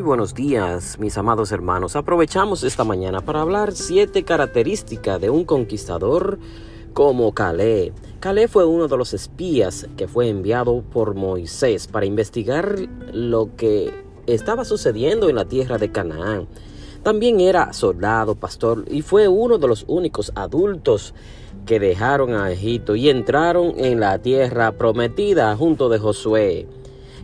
Buenos días, mis amados hermanos. Aprovechamos esta mañana para hablar siete características de un conquistador como Calé. Calé fue uno de los espías que fue enviado por Moisés para investigar lo que estaba sucediendo en la tierra de Canaán. También era soldado, pastor y fue uno de los únicos adultos que dejaron a Egipto y entraron en la tierra prometida junto de Josué.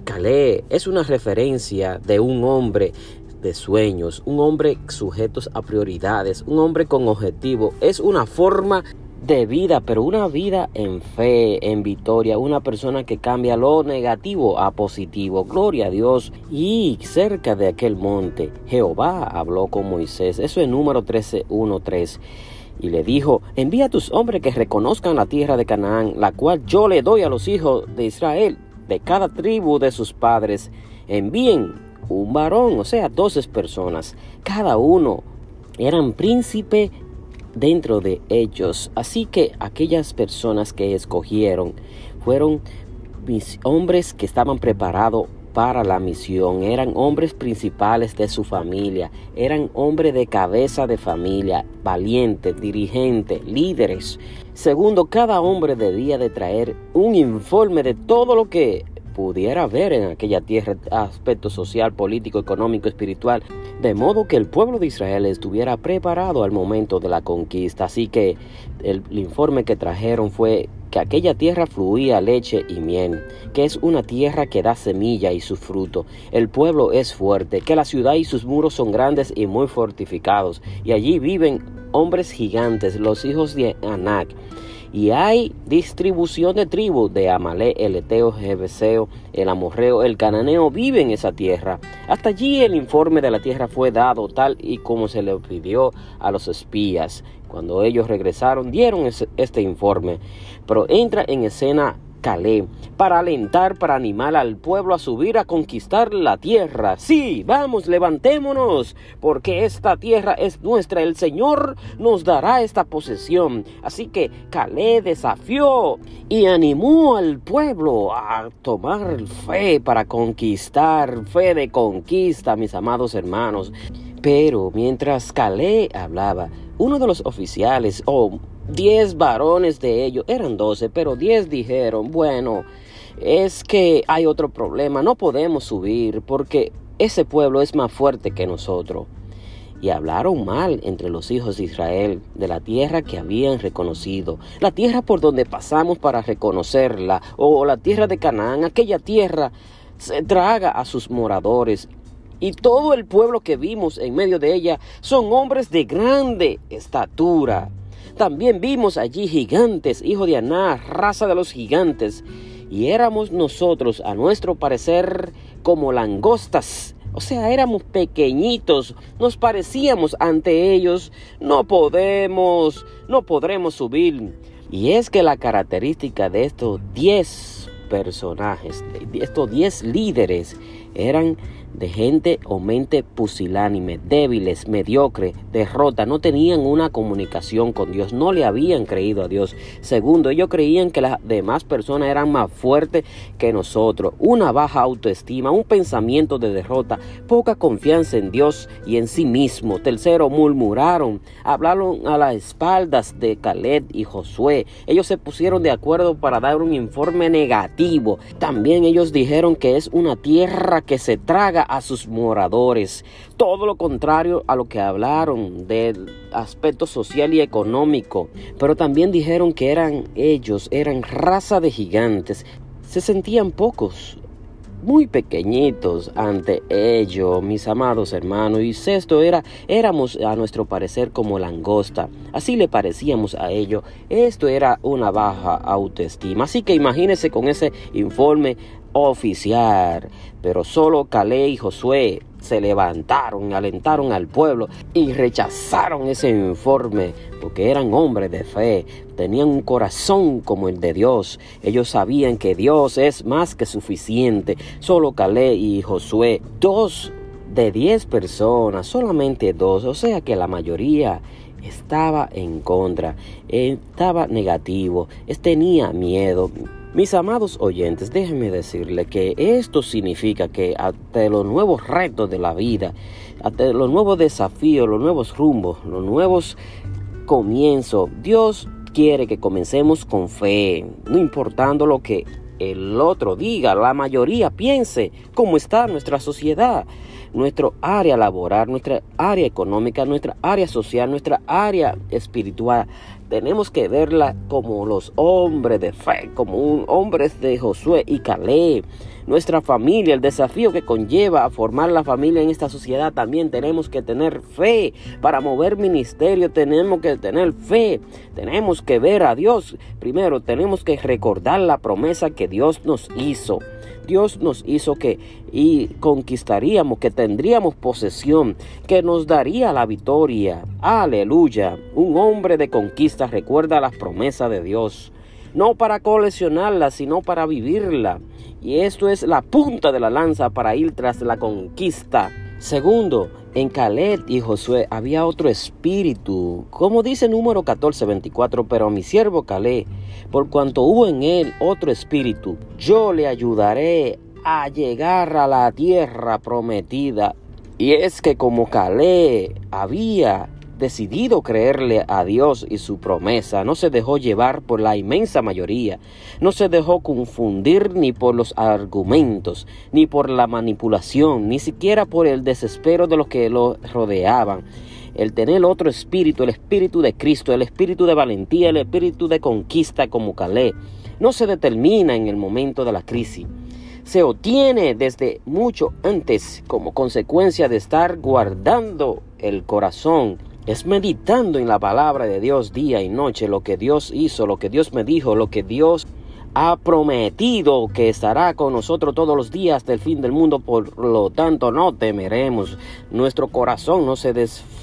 Calé es una referencia de un hombre de sueños, un hombre sujeto a prioridades, un hombre con objetivo. Es una forma de vida, pero una vida en fe, en victoria, una persona que cambia lo negativo a positivo. Gloria a Dios. Y cerca de aquel monte, Jehová habló con Moisés. Eso es número 13, 1, 3. Y le dijo, envía a tus hombres que reconozcan la tierra de Canaán, la cual yo le doy a los hijos de Israel de cada tribu de sus padres, envíen un varón, o sea, doce personas, cada uno eran príncipe dentro de ellos. Así que aquellas personas que escogieron fueron hombres que estaban preparados para la misión, eran hombres principales de su familia, eran hombres de cabeza de familia, valientes, dirigentes, líderes. Segundo, cada hombre debía de traer un informe de todo lo que pudiera ver en aquella tierra aspecto social, político, económico, espiritual, de modo que el pueblo de Israel estuviera preparado al momento de la conquista. Así que el, informe que trajeron fue que aquella tierra fluía leche y miel, que es una tierra que da semilla y su fruto. El pueblo es fuerte, que la ciudad y sus muros son grandes y muy fortificados, y allí viven hombres gigantes, los hijos de Anak y hay distribución de tribus de Amalé, el Eteo, Jebeseo, el Amorreo, el Cananeo vive en esa tierra. Hasta allí el informe de la tierra fue dado tal y como se le pidió a los espías. Cuando ellos regresaron dieron este informe. Pero entra en escena Calé para alentar, para animar al pueblo a subir a conquistar la tierra. Sí, vamos, levantémonos, porque esta tierra es nuestra. El Señor nos dará esta posesión. Así que Calé desafió y animó al pueblo a tomar fe para conquistar, fe de conquista, mis amados hermanos. Pero mientras Calé hablaba, uno de los oficiales, o Diez varones de ellos, eran doce, pero diez dijeron, bueno, es que hay otro problema, no podemos subir porque ese pueblo es más fuerte que nosotros. Y hablaron mal entre los hijos de Israel de la tierra que habían reconocido, la tierra por donde pasamos para reconocerla, o la tierra de Canaán, aquella tierra se traga a sus moradores. Y todo el pueblo que vimos en medio de ella son hombres de grande estatura. También vimos allí gigantes, hijo de Aná, raza de los gigantes, y éramos nosotros, a nuestro parecer, como langostas. O sea, éramos pequeñitos, nos parecíamos ante ellos, no podemos, no podremos subir. Y es que la característica de estos diez personajes, de estos diez líderes, eran de gente o mente pusilánime, débiles, mediocre, derrota, no tenían una comunicación con Dios, no le habían creído a Dios. Segundo, ellos creían que las demás personas eran más fuertes que nosotros, una baja autoestima, un pensamiento de derrota, poca confianza en Dios y en sí mismo. Tercero, murmuraron, hablaron a las espaldas de Caleb y Josué. Ellos se pusieron de acuerdo para dar un informe negativo. También ellos dijeron que es una tierra que se traga a sus moradores. Todo lo contrario a lo que hablaron del aspecto social y económico. Pero también dijeron que eran ellos, eran raza de gigantes. Se sentían pocos, muy pequeñitos ante ello, mis amados hermanos. Y sexto era, éramos a nuestro parecer como langosta. Así le parecíamos a ello. Esto era una baja autoestima. Así que imagínense con ese informe oficial. Pero solo Calé y Josué se levantaron, alentaron al pueblo y rechazaron ese informe porque eran hombres de fe, tenían un corazón como el de Dios. Ellos sabían que Dios es más que suficiente. Solo Calé y Josué, dos de diez personas, solamente dos, o sea que la mayoría estaba en contra, estaba negativo, tenía miedo Mis amados oyentes, déjenme decirle que esto significa que ante los nuevos retos de la vida, ante los nuevos desafíos, los nuevos rumbos, los nuevos comienzos, Dios quiere que comencemos con fe, no importando lo que el otro diga, la mayoría piense cómo está nuestra sociedad, nuestro área laboral, nuestra área económica, nuestra área social, nuestra área espiritual. Tenemos que verla como los hombres de fe, como un hombres de Josué y Caleb. Nuestra familia, el desafío que conlleva a formar la familia en esta sociedad, también tenemos que tener fe. Para mover ministerio tenemos que tener fe. Tenemos que ver a Dios. Primero tenemos que recordar la promesa que Dios nos hizo. Dios nos hizo que y conquistaríamos, que tendríamos posesión, que nos daría la victoria. Aleluya. Un hombre de conquista recuerda las promesas de Dios. No para coleccionarla, sino para vivirla. Y esto es la punta de la lanza para ir tras la conquista. Segundo, en Caleb y Josué había otro espíritu, como dice número 14, 24, pero mi siervo Caleb, por cuanto hubo en él otro espíritu, yo le ayudaré a llegar a la tierra prometida. Y es que como Caleb había decidido creerle a Dios y su promesa, no se dejó llevar por la inmensa mayoría, no se dejó confundir ni por los argumentos, ni por la manipulación, ni siquiera por el desespero de los que lo rodeaban. El tener otro espíritu, el espíritu de Cristo, el espíritu de valentía, el espíritu de conquista como Calé, no se determina en el momento de la crisis se obtiene desde mucho antes como consecuencia de estar guardando el corazón es meditando en la palabra de Dios día y noche, lo que Dios hizo, lo que Dios me dijo, lo que Dios ha prometido que estará con nosotros todos los días del fin del mundo, por lo tanto no temeremos, nuestro corazón no se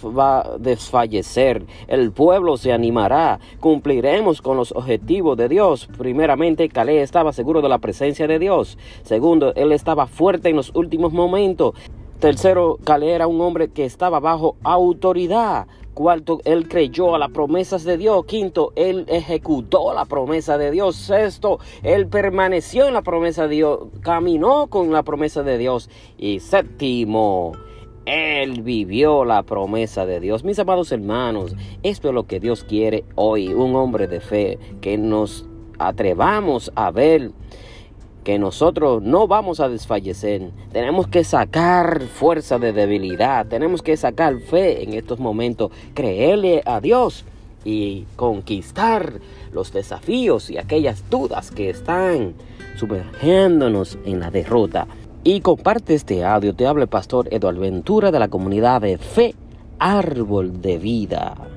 va a desfallecer, el pueblo se animará, cumpliremos con los objetivos de Dios. Primeramente, Caleb estaba seguro de la presencia de Dios. Segundo, él estaba fuerte en los últimos momentos. Tercero, Caleb era un hombre que estaba bajo autoridad. Cuarto, él creyó a las promesas de Dios. Quinto, él ejecutó la promesa de Dios. Sexto, él permaneció en la promesa de Dios, caminó con la promesa de Dios. Y séptimo, él vivió la promesa de Dios. Mis amados hermanos, esto es lo que Dios quiere hoy, un hombre de fe, que nos atrevamos a ver que nosotros no vamos a desfallecer. Tenemos que sacar fuerza de debilidad, tenemos que sacar fe en estos momentos, creerle a Dios y conquistar los desafíos y aquellas dudas que están sumergiéndonos en la derrota. Y comparte este audio, te habla el pastor Eduardo Ventura de la comunidad de fe, árbol de vida.